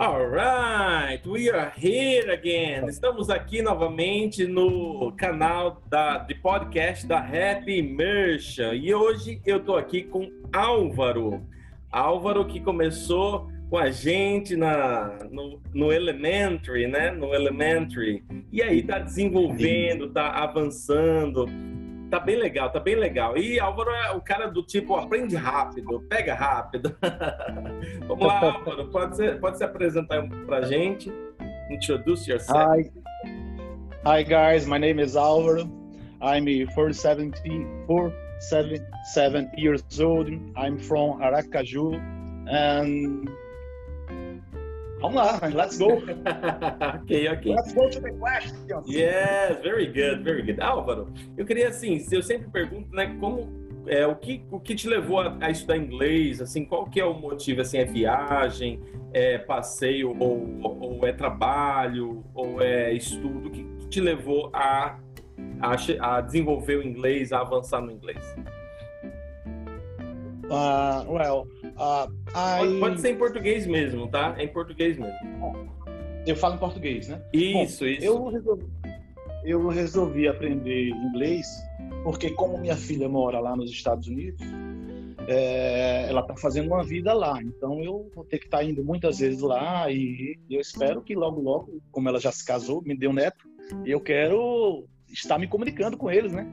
Alright, we are here again. Estamos aqui novamente no canal da, de podcast da Happy Immersion e hoje eu tô aqui com Álvaro. Álvaro que começou com a gente na, no, no Elementary, né? No Elementary. E aí tá desenvolvendo, tá avançando Tá bem legal, tá bem legal. E Álvaro é o cara do tipo, aprende rápido, pega rápido. Vamos lá, Álvaro, pode, ser, pode se apresentar pra gente? Introduce yourself. Hi. Hi guys, my name is Álvaro. I'm 47, 47 years old. I'm from Aracaju and Vamos lá, let's go. ok, ok. Let's go to the questions. Yes, very good, very good. Álvaro, eu queria assim, eu sempre pergunto, né, como é, o que o que te levou a, a, estudar inglês? Assim, qual que é o motivo? Assim, é viagem, é passeio ou, ou é trabalho ou é estudo? O que, te levou a, a, a desenvolver o inglês, a avançar no inglês? Uh, well, uh, I... pode, ser em português mesmo, tá? É em português mesmo. Eu falo em português, né? Isso, Bom, isso. Eu resolvi, eu resolvi aprender inglês porque como minha filha mora lá nos Estados Unidos, é, ela está fazendo uma vida lá. Então eu vou ter que estar tá indo muitas vezes lá e eu espero que logo, logo, como ela já se casou, me deu neto, eu quero estar me comunicando com eles, né?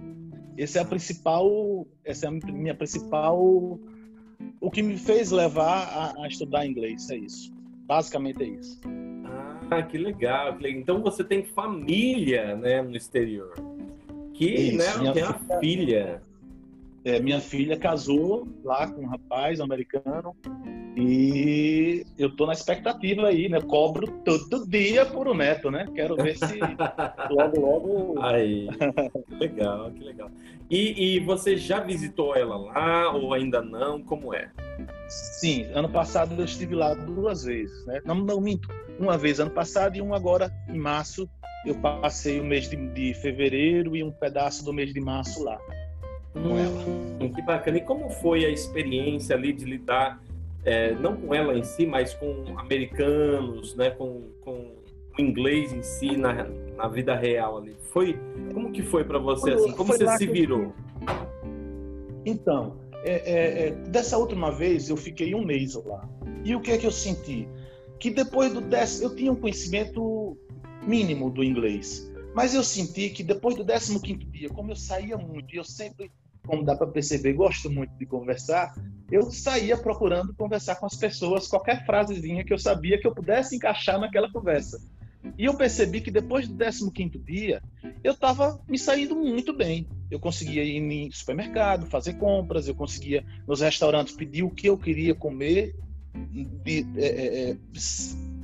Esse é a principal, essa é a minha principal, o que me fez levar a, a estudar inglês, é isso. Basicamente é isso. Ah, que legal. Então você tem família, né, no exterior. Que, isso, né, tem uma filha. É, minha filha casou lá com um rapaz americano e eu tô na expectativa aí, né? Cobro todo dia por um neto, né? Quero ver se logo, logo. Aí, que legal, que legal. E, e você já visitou ela lá ou ainda não? Como é? Sim, ano passado eu estive lá duas vezes, né? Não, não minto. Uma vez ano passado e uma agora em março. Eu passei o mês de, de fevereiro e um pedaço do mês de março lá com hum, ela. Que bacana. E como foi a experiência ali de lidar, é, não com ela em si, mas com americanos, né, com, com o inglês em si na, na vida real ali? Foi como que foi para você assim? Como você se virou? Então, é, é, é, dessa última vez eu fiquei um mês lá. E o que é que eu senti? Que depois do décimo, eu tinha um conhecimento mínimo do inglês. Mas eu senti que depois do 15 quinto dia, como eu saía muito e eu sempre como dá para perceber, gosto muito de conversar, eu saía procurando conversar com as pessoas, qualquer frasezinha que eu sabia que eu pudesse encaixar naquela conversa. E eu percebi que depois do 15 dia, eu estava me saindo muito bem. Eu conseguia ir em supermercado, fazer compras, eu conseguia nos restaurantes pedir o que eu queria comer, de, é, é,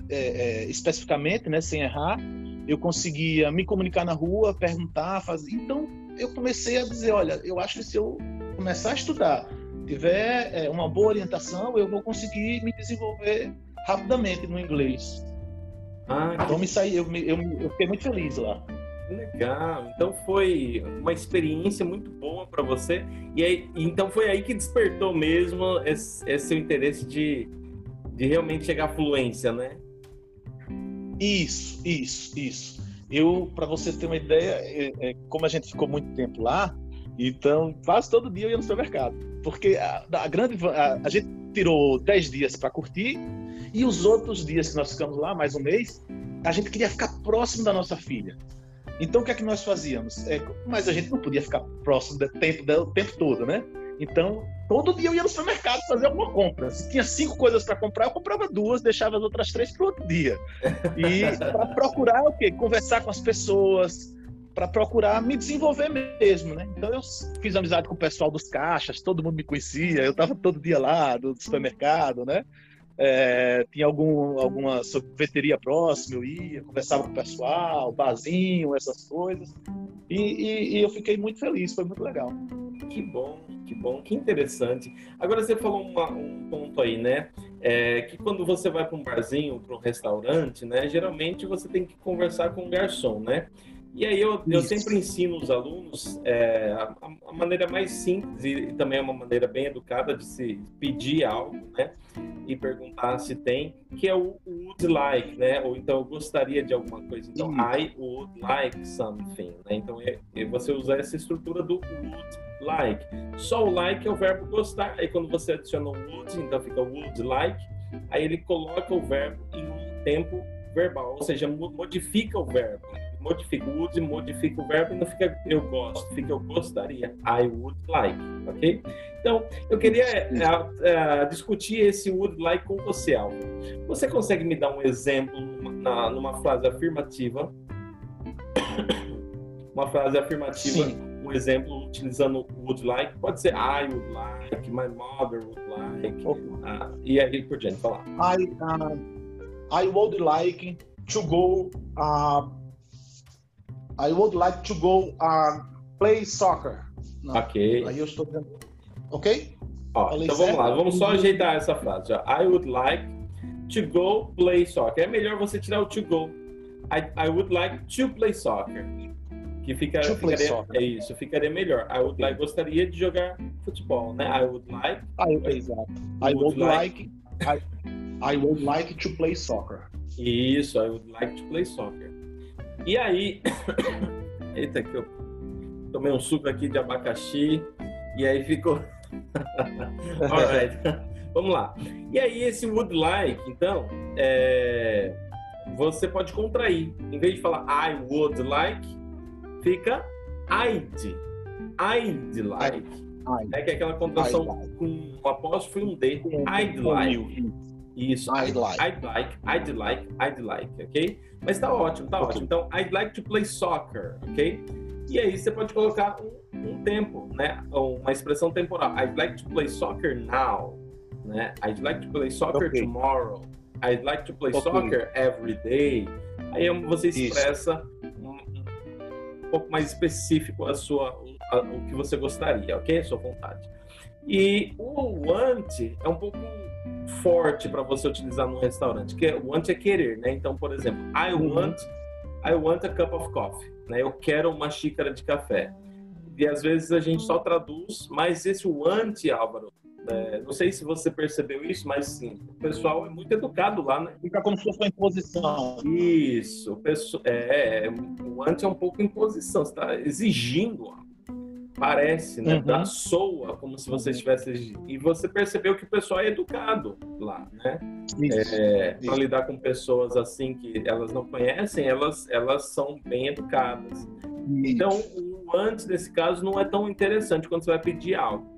é, é, especificamente, né, sem errar. Eu conseguia me comunicar na rua, perguntar, fazer. Então, eu comecei a dizer, olha, eu acho que se eu começar a estudar, tiver é, uma boa orientação, eu vou conseguir me desenvolver rapidamente no inglês. Ah, então me saí, eu, eu, eu fiquei muito feliz lá. Legal. Então foi uma experiência muito boa para você. E aí, então foi aí que despertou mesmo esse, esse seu interesse de, de realmente chegar à fluência, né? Isso, isso, isso. Eu, para você ter uma ideia, é, é, como a gente ficou muito tempo lá, então quase todo dia eu ia no supermercado. Porque a, a grande. A, a, gente tirou 10 dias para curtir, e os outros dias que nós ficamos lá, mais um mês, a gente queria ficar próximo da nossa filha. Então o que é que nós fazíamos? É, mas a gente não podia ficar próximo do tempo, do tempo todo, né? Então, todo dia eu ia no supermercado fazer alguma compra. Se tinha cinco coisas para comprar, eu comprava duas, deixava as outras três para outro dia. E para procurar o quê? Conversar com as pessoas, para procurar me desenvolver mesmo, né? Então eu fiz amizade com o pessoal dos caixas, todo mundo me conhecia, eu estava todo dia lá do supermercado, né? É, tinha algum, alguma sorveteria próxima, eu ia, conversava com o pessoal, barzinho, essas coisas. E, e, e eu fiquei muito feliz, foi muito legal. Que bom, que bom, que interessante. Agora você falou uma, um ponto aí, né? É, que quando você vai para um barzinho, para um restaurante, né? Geralmente você tem que conversar com o garçom, né? E aí eu, eu sempre ensino os alunos é, a, a, maneira mais simples e, e, também é uma maneira bem educada de se pedir algo, né? E perguntar se tem, que é o would like, né? Ou então eu gostaria de alguma coisa. Então, I would like something, né? Então é, é você usar essa estrutura do would like. Só o like é o verbo gostar. Aí quando você adiciona o would, então fica would like, aí ele coloca o verbo em um tempo verbal, ou seja, modifica o verbo modifica o would, modifica o verbo e não fica eu gosto, fica eu gostaria. I would like, ok? Então, eu queria uh, uh, discutir esse would like com você, Alvo. Você consegue me dar um exemplo numa, numa frase afirmativa? uma frase afirmativa, Sim. Um exemplo utilizando would like, pode ser I would like, my mother would like, uh, e aí por diante, falar. I, uh, I would like to go uh, I would like to go uh, play soccer. Não. Ok. Aí eu estou. Ok? Ó, então vamos lá, vamos só ajeitar essa frase. I would like to go play soccer. É melhor você tirar o to go. I, I would like to play soccer. Que fica, ficaria, soccer. é isso, ficaria melhor. I would like gostaria de jogar futebol, né? I would like. I, exato. I would, would like, like I, I would like to play soccer. Isso, I would like to play soccer. E aí, eita que eu tomei um suco aqui de abacaxi e aí ficou. Alright, vamos lá. E aí esse would like, então, é... você pode contrair. Em vez de falar I would like, fica I'd. I'd like. É que é aquela contração com um apóstrofo e um D. I'd like. Isso. I'd like. I'd like, I'd like, I'd like, ok? Mas tá ótimo, tá okay. ótimo. Então, I'd like to play soccer, ok? E aí você pode colocar um, um tempo, né? Uma expressão temporal. I'd like to play soccer now, né? I'd like to play soccer okay. tomorrow. I'd like to play okay. soccer every day. Aí você expressa um, pouco mais específico a sua, a, o que você gostaria, ok? A sua vontade. E o want é um pouco forte para você utilizar num restaurante, que é, want é querer, né? Então, por exemplo, I uhum. want I want a cup of coffee, né? Eu quero uma xícara de café. E às vezes a gente só traduz, mas esse want, Álvaro, é, não sei se você percebeu isso, mas sim, o pessoal é muito educado lá, né? Fica como se fosse uma imposição. Isso, o pessoal, é, é, o want é um pouco imposição, você está exigindo parece, né? Uhum. Da soa, como se você estivesse. E você percebeu que o pessoal é educado lá, né? É, Para lidar com pessoas assim que elas não conhecem, elas, elas são bem educadas. Isso. Então, o antes desse caso não é tão interessante quando você vai pedir algo.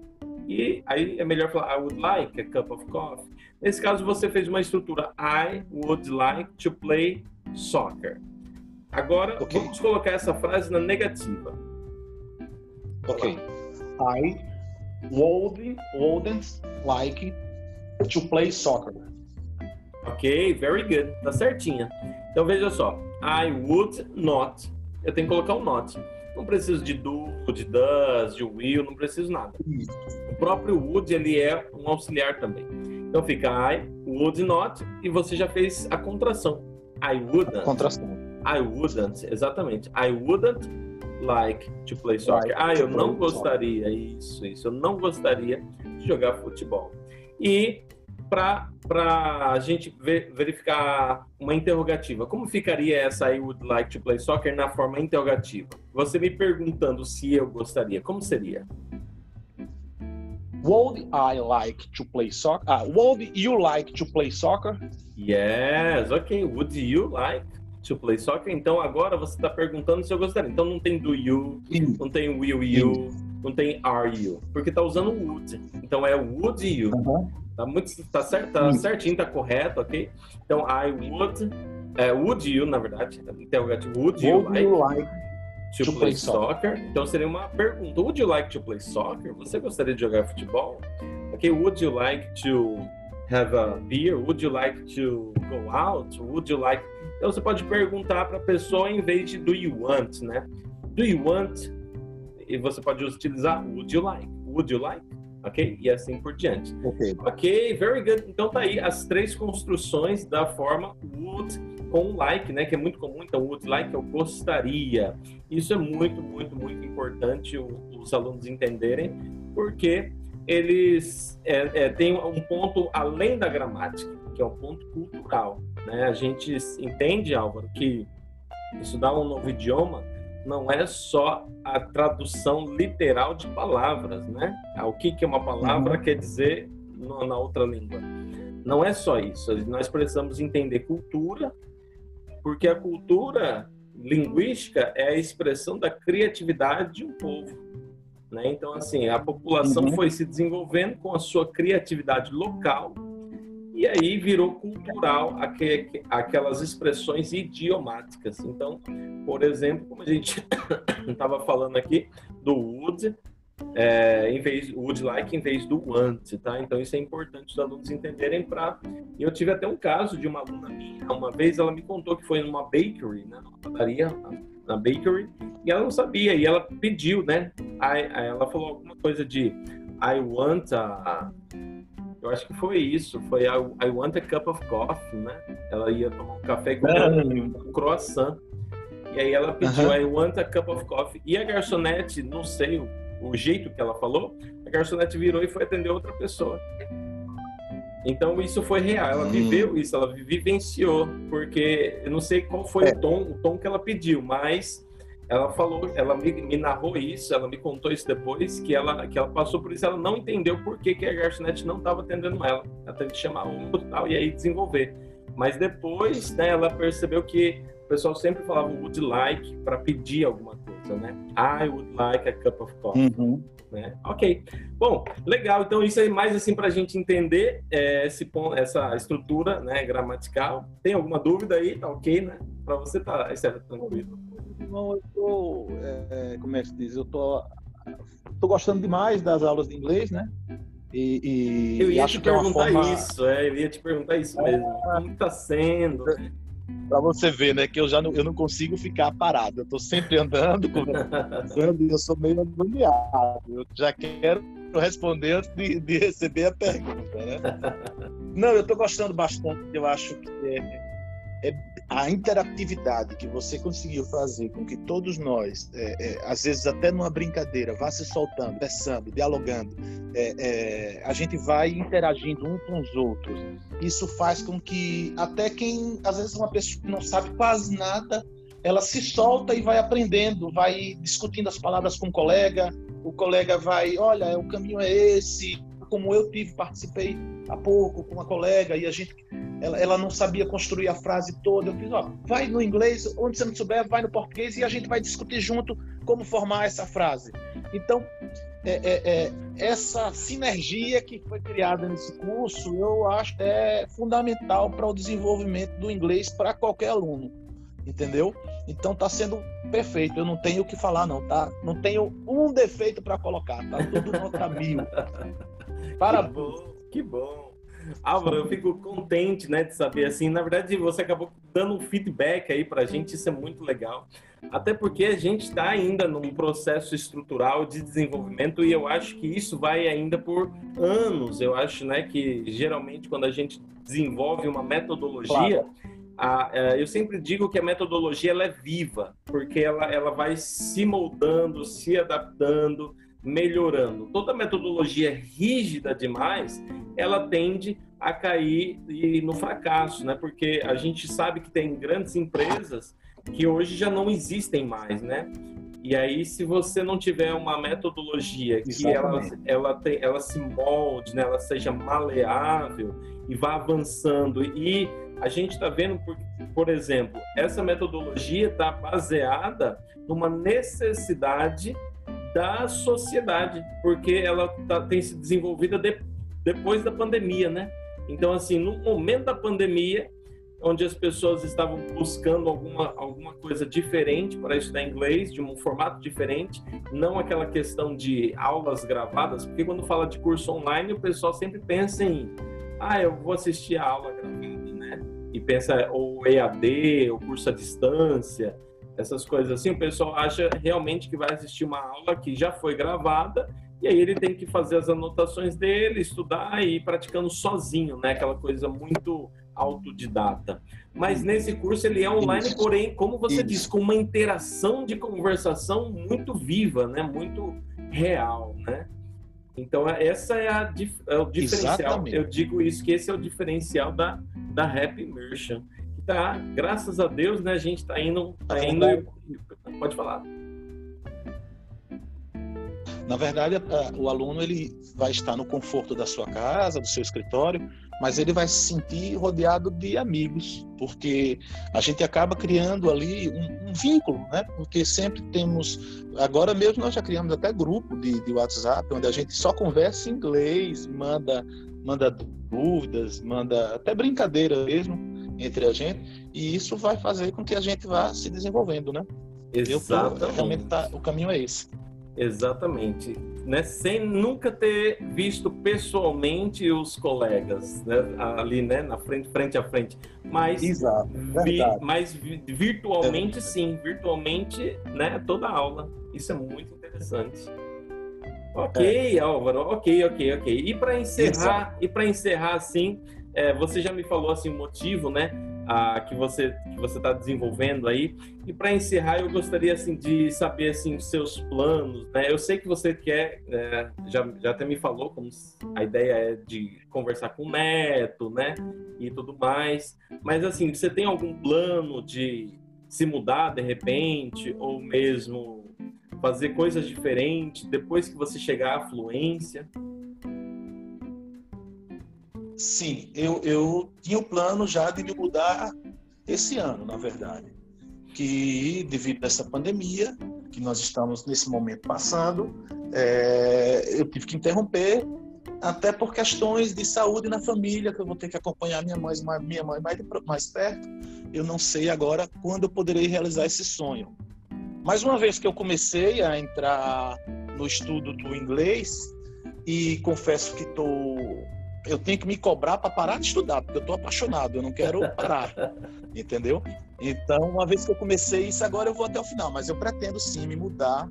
E aí é melhor falar I would like a cup of coffee. Nesse caso, você fez uma estrutura I would like to play soccer. Agora, okay. vamos colocar essa frase na negativa. Ok. I would, wouldn't like to play soccer. Ok, very good. Tá certinha. Então veja só. I would not. Eu tenho que colocar um not. Não preciso de do, de does, de will, não preciso nada. O próprio would, ele é um auxiliar também. Então fica I would not e você já fez a contração. I wouldn't. Contração. I wouldn't, exatamente. I wouldn't like to play soccer. Like ah, eu não gostaria, isso, isso, eu não gostaria de jogar futebol. E para a gente ver, verificar uma interrogativa, como ficaria essa I would like to play soccer na forma interrogativa? Você me perguntando se eu gostaria, como seria? Would I like to play soccer? Ah, would you like to play soccer? Yes, okay. Would you like? to play soccer. Então agora você está perguntando se eu gostaria. Então não tem do you, não tem will you, não tem are you, porque está usando would. Então é would you. Uhum. Tá muito, tá certo, tá certinho, tá correto, ok? Então I would, é, would you, na verdade, interrogativo, would you, would like, you like to, to play, play soccer? soccer? Então seria uma pergunta. Would you like to play soccer? Você gostaria de jogar futebol? Ok, would you like to have a beer? Would you like to go out? Would you like então você pode perguntar para a pessoa em vez de do you want, né? Do you want? E você pode utilizar would you like? Would you like? Ok? E assim por diante. Ok. Ok, very good. Então tá aí as três construções da forma would com um like, né? Que é muito comum. Então, would like eu gostaria. Isso é muito, muito, muito importante os alunos entenderem, porque eles é, é, têm um ponto além da gramática, que é um ponto cultural. Né? A gente entende, Álvaro, que estudar um novo idioma não é só a tradução literal de palavras, né? O que, que uma palavra uhum. quer dizer na outra língua. Não é só isso. Nós precisamos entender cultura, porque a cultura linguística é a expressão da criatividade de um povo. Né? Então, assim, a população uhum. foi se desenvolvendo com a sua criatividade local e aí virou cultural aquelas expressões idiomáticas. Então, por exemplo, como a gente estava falando aqui do would, é, em vez would like em vez do want, tá? Então isso é importante os alunos entenderem para. Eu tive até um caso de uma aluna minha, uma vez ela me contou que foi numa bakery, né, numa padaria, na bakery, e ela não sabia e ela pediu, né? Aí, ela falou alguma coisa de I want a eu acho que foi isso, foi a I Want a Cup of Coffee, né? Ela ia tomar um café com um croissant. E aí ela pediu. I Want a Cup of Coffee. E a garçonete, não sei o, o jeito que ela falou, a garçonete virou e foi atender outra pessoa. Então isso foi real, ela hum. viveu isso, ela vivenciou, porque eu não sei qual foi é. o tom, o tom que ela pediu, mas ela falou, ela me, me, narrou isso, ela me contou isso depois, que ela, que ela passou por isso, ela não entendeu por que, que a garçonete não estava atendendo ela. Ela teve que chamar um e tal, e aí desenvolver. Mas depois, né, ela percebeu que o pessoal sempre falava would like para pedir alguma coisa, né? I would like a cup of coffee. Uhum. Né? Ok. Bom, legal. Então, isso aí mais assim para a gente entender é, esse, essa estrutura né, gramatical. Tem alguma dúvida aí? Tá ok, né? Para você tá, é tranquilo. Não, eu tô, é, como é que se diz? Eu tô, tô gostando demais das aulas de inglês, né? E, e eu ia te é perguntar é forma... isso, é, eu ia te perguntar isso mesmo. É... Como está sendo? Para você ver, né, que eu já não, eu não consigo ficar parado. Eu estou sempre andando, conversando, e eu sou meio agoniado. Eu já quero responder antes de, de receber a pergunta, né? Não, eu estou gostando bastante. Eu acho que é, é a interatividade que você conseguiu fazer com que todos nós, é, é, às vezes até numa brincadeira, vá se soltando, conversando, dialogando, é, é, a gente vai interagindo um com os outros. Isso faz com que até quem, às vezes, uma pessoa que não sabe quase nada, ela se solta e vai aprendendo, vai discutindo as palavras com o colega, o colega vai, olha, o caminho é esse, como eu tive, participei há pouco com uma colega e a gente ela, ela não sabia construir a frase toda. Eu fiz, ó, vai no inglês, onde você não souber, vai no português e a gente vai discutir junto como formar essa frase. Então, é, é, é, essa sinergia que foi criada nesse curso, eu acho que é fundamental para o desenvolvimento do inglês para qualquer aluno, entendeu? Então está sendo perfeito. Eu não tenho o que falar não, tá? Não tenho um defeito para colocar, tá tudo nota mil. Parabéns. Que bom, que bom. Álvaro, eu fico contente, né, de saber assim. Na verdade, você acabou dando um feedback aí para a gente, isso é muito legal. Até porque a gente está ainda num processo estrutural de desenvolvimento e eu acho que isso vai ainda por anos. Eu acho, né, que geralmente quando a gente desenvolve uma metodologia, claro. a, a, é, eu sempre digo que a metodologia ela é viva, porque ela, ela vai se moldando, se adaptando melhorando. Toda metodologia rígida demais, ela tende a cair no fracasso, né? Porque a gente sabe que tem grandes empresas que hoje já não existem mais, né? E aí, se você não tiver uma metodologia que ela, ela, tem, ela se molde, né? ela seja maleável e vá avançando. E a gente está vendo, por, por exemplo, essa metodologia está baseada numa necessidade da sociedade, porque ela tá, tem se desenvolvida de, depois da pandemia, né? Então, assim, no momento da pandemia, onde as pessoas estavam buscando alguma, alguma coisa diferente para estudar inglês, de um formato diferente, não aquela questão de aulas gravadas, porque quando fala de curso online, o pessoal sempre pensa em, ah, eu vou assistir a aula gravada, né? E pensa, ou EAD, ou curso à distância, essas coisas assim, o pessoal acha realmente que vai assistir uma aula que já foi gravada e aí ele tem que fazer as anotações dele, estudar e ir praticando sozinho, né? Aquela coisa muito autodidata. Mas nesse curso ele é online, Isso. porém, como você Isso. disse, com uma interação de conversação muito viva, né? Muito real, né? Então essa é, a, é o diferencial. Exatamente. Eu digo isso que esse é o diferencial da da Happy Immersion. Tá, graças a Deus, né? A gente está indo, tá indo. Pode falar. Na verdade, o aluno ele vai estar no conforto da sua casa, do seu escritório, mas ele vai se sentir rodeado de amigos, porque a gente acaba criando ali um, um vínculo, né? Porque sempre temos, agora mesmo nós já criamos até grupo de, de WhatsApp, onde a gente só conversa em inglês, manda, manda dúvidas, manda até brincadeira mesmo entre a gente, e isso vai fazer com que a gente vá se desenvolvendo, né? Exatamente. Eu, realmente tá, o caminho é esse. Exatamente. Né? Sem nunca ter visto pessoalmente os colegas né? ali né? na frente, frente a frente. Mas, Exato, vi, mas virtualmente, é. sim. Virtualmente, né? toda aula. Isso é muito interessante. Ok, é. Álvaro, ok, ok, ok. E para encerrar, Exato. e para encerrar assim, é, você já me falou assim o motivo, né? a, que você que você está desenvolvendo aí. E para encerrar, eu gostaria assim de saber assim os seus planos. Né? Eu sei que você quer, né, já já até me falou como a ideia é de conversar com o neto, né, e tudo mais. Mas assim, você tem algum plano de se mudar de repente ou mesmo fazer coisas diferentes depois que você chegar à fluência? Sim, eu, eu tinha o plano já de me mudar esse ano, na verdade. Que devido a essa pandemia que nós estamos nesse momento passando, é, eu tive que interromper até por questões de saúde na família, que eu vou ter que acompanhar minha mãe, minha mãe mais, mais perto. Eu não sei agora quando eu poderei realizar esse sonho. Mas uma vez que eu comecei a entrar no estudo do inglês, e confesso que estou eu tenho que me cobrar para parar de estudar, porque eu estou apaixonado, eu não quero parar, entendeu? Então, uma vez que eu comecei isso, agora eu vou até o final, mas eu pretendo sim me mudar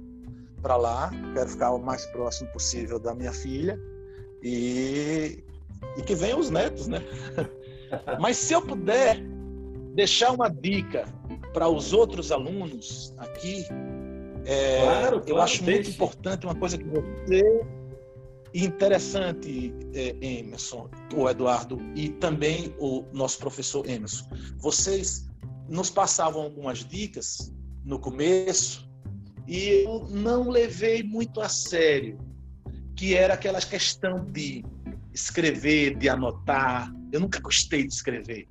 para lá, quero ficar o mais próximo possível da minha filha e, e que venham os netos, né? Mas se eu puder deixar uma dica para os outros alunos aqui, é, claro, claro, eu acho deixe. muito importante uma coisa que você interessante, é, Emerson, o Eduardo, e também o nosso professor Emerson, vocês nos passavam algumas dicas no começo e eu não levei muito a sério, que era aquela questão de escrever, de anotar. Eu nunca gostei de escrever.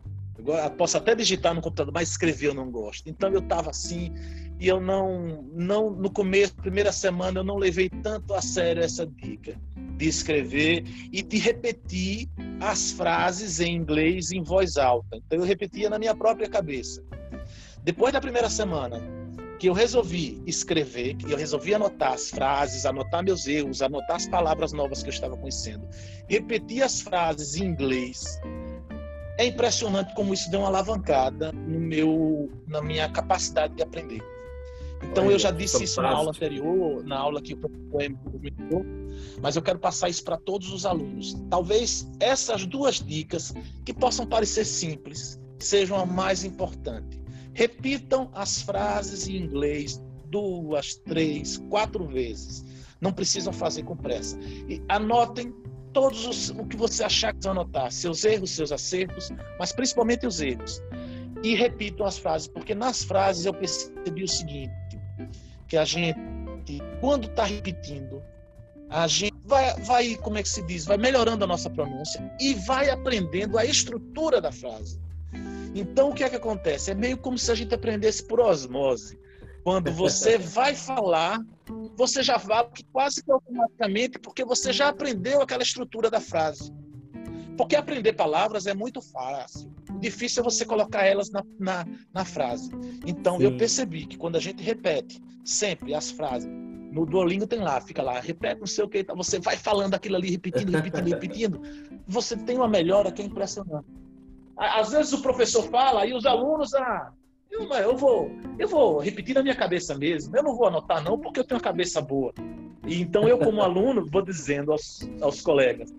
Posso até digitar no computador, mas escrever eu não gosto. Então eu estava assim e eu não, não no começo, primeira semana, eu não levei tanto a sério essa dica de escrever e de repetir as frases em inglês em voz alta. Então eu repetia na minha própria cabeça. Depois da primeira semana, que eu resolvi escrever, que eu resolvi anotar as frases, anotar meus erros, anotar as palavras novas que eu estava conhecendo, repetir as frases em inglês. É impressionante como isso deu uma alavancada no meu, na minha capacidade de aprender. Então Olha, eu já disse isso na aula anterior, na aula que o professor comentou, mas eu quero passar isso para todos os alunos. Talvez essas duas dicas, que possam parecer simples, sejam a mais importante. Repitam as frases em inglês duas, três, quatro vezes. Não precisam fazer com pressa. E anotem todos os, o que você achar que vão anotar, seus erros, seus acertos, mas principalmente os erros. E repitam as frases, porque nas frases eu percebi o seguinte: que a gente, quando está repetindo, a gente vai, vai, como é que se diz, vai melhorando a nossa pronúncia e vai aprendendo a estrutura da frase. Então, o que é que acontece? É meio como se a gente aprendesse por osmose. Quando você vai falar, você já fala que quase que automaticamente, porque você já aprendeu aquela estrutura da frase. Porque aprender palavras é muito fácil. Difícil é você colocar elas na, na, na frase. Então, Sim. eu percebi que quando a gente repete sempre as frases, no Duolingo tem lá, fica lá, repete não sei o que, você vai falando aquilo ali, repetindo, repetindo, repetindo, você tem uma melhora que é impressionante. Às vezes o professor fala e os alunos, ah, eu, eu, vou, eu vou repetir na minha cabeça mesmo, eu não vou anotar não, porque eu tenho uma cabeça boa. E então eu, como aluno, vou dizendo aos, aos colegas,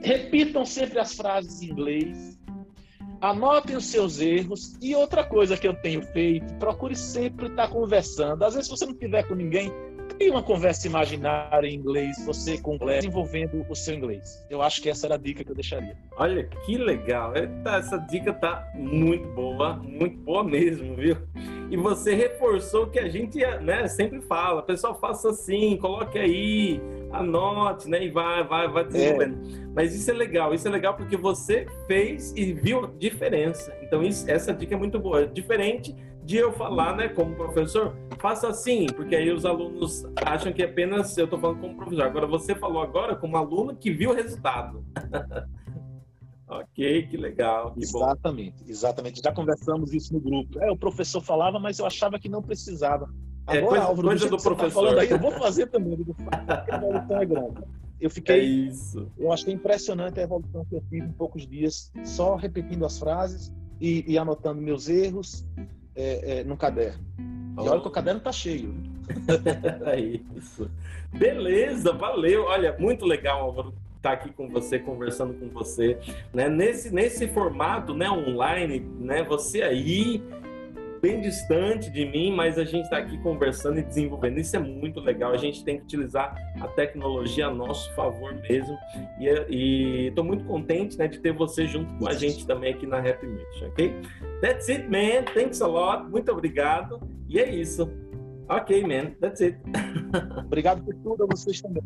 repitam sempre as frases em inglês, Anotem os seus erros. E outra coisa que eu tenho feito, procure sempre estar conversando. Às vezes, se você não tiver com ninguém, tem uma conversa imaginária em inglês, você com inglês, desenvolvendo o seu inglês. Eu acho que essa era a dica que eu deixaria. Olha que legal. Essa dica tá muito boa, muito boa mesmo, viu? E você reforçou que a gente né, sempre fala. Pessoal, faça assim, coloque aí, anote, né? E vai, vai, vai desenvolvendo. É. Mas isso é legal, isso é legal porque você fez e viu a diferença. Então, isso, essa dica é muito boa. Diferente de eu falar, né, como professor, faça assim, porque aí os alunos acham que apenas eu estou falando como professor. Agora, você falou agora como aluno que viu o resultado. ok, que legal. Que exatamente, bom. exatamente. Já conversamos isso no grupo. É, o professor falava, mas eu achava que não precisava. É, Agora, é, coisa, Álvaro, coisa do, do tá professor. Tá aí, eu vou fazer também. a evolução é grande. Eu fiquei. É isso. Eu achei impressionante a evolução que eu fiz em poucos dias, só repetindo as frases e, e anotando meus erros é, é, no caderno. E olha que o caderno tá cheio. é isso. Beleza, valeu. Olha, muito legal, Álvaro, estar tá aqui com você, conversando com você, né? Nesse, nesse formato, né, online, né? Você aí bem distante de mim, mas a gente está aqui conversando e desenvolvendo. Isso é muito legal. A gente tem que utilizar a tecnologia a nosso favor mesmo. E estou muito contente né, de ter você junto com a gente também aqui na Happy Mission, ok? That's it, man. Thanks a lot. Muito obrigado. E é isso. Ok, man. That's it. obrigado por tudo a vocês também.